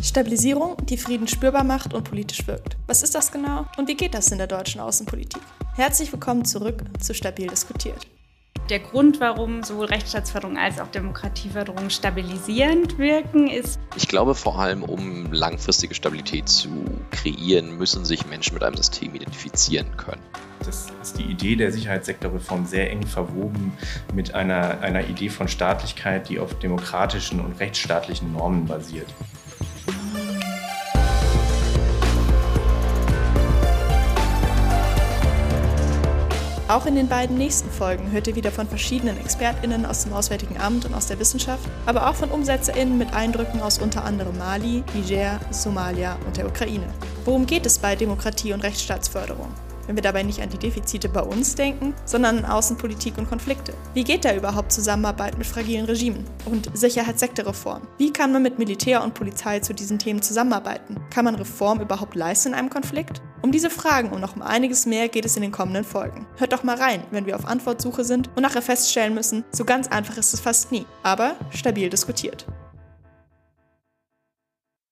Stabilisierung, die Frieden spürbar macht und politisch wirkt. Was ist das genau und wie geht das in der deutschen Außenpolitik? Herzlich willkommen zurück zu Stabil diskutiert. Der Grund, warum sowohl Rechtsstaatsförderung als auch Demokratieförderung stabilisierend wirken, ist. Ich glaube vor allem, um langfristige Stabilität zu kreieren, müssen sich Menschen mit einem System identifizieren können. Das ist die Idee der Sicherheitssektorreform sehr eng verwoben mit einer, einer Idee von Staatlichkeit, die auf demokratischen und rechtsstaatlichen Normen basiert. Auch in den beiden nächsten Folgen hört ihr wieder von verschiedenen ExpertInnen aus dem Auswärtigen Amt und aus der Wissenschaft, aber auch von UmsetzerInnen mit Eindrücken aus unter anderem Mali, Niger, Somalia und der Ukraine. Worum geht es bei Demokratie und Rechtsstaatsförderung? wenn wir dabei nicht an die Defizite bei uns denken, sondern an Außenpolitik und Konflikte. Wie geht da überhaupt Zusammenarbeit mit fragilen Regimen? Und Sicherheitssektorreform. Wie kann man mit Militär und Polizei zu diesen Themen zusammenarbeiten? Kann man Reform überhaupt leisten in einem Konflikt? Um diese Fragen und noch um einiges mehr geht es in den kommenden Folgen. Hört doch mal rein, wenn wir auf Antwortsuche sind und nachher feststellen müssen, so ganz einfach ist es fast nie, aber stabil diskutiert.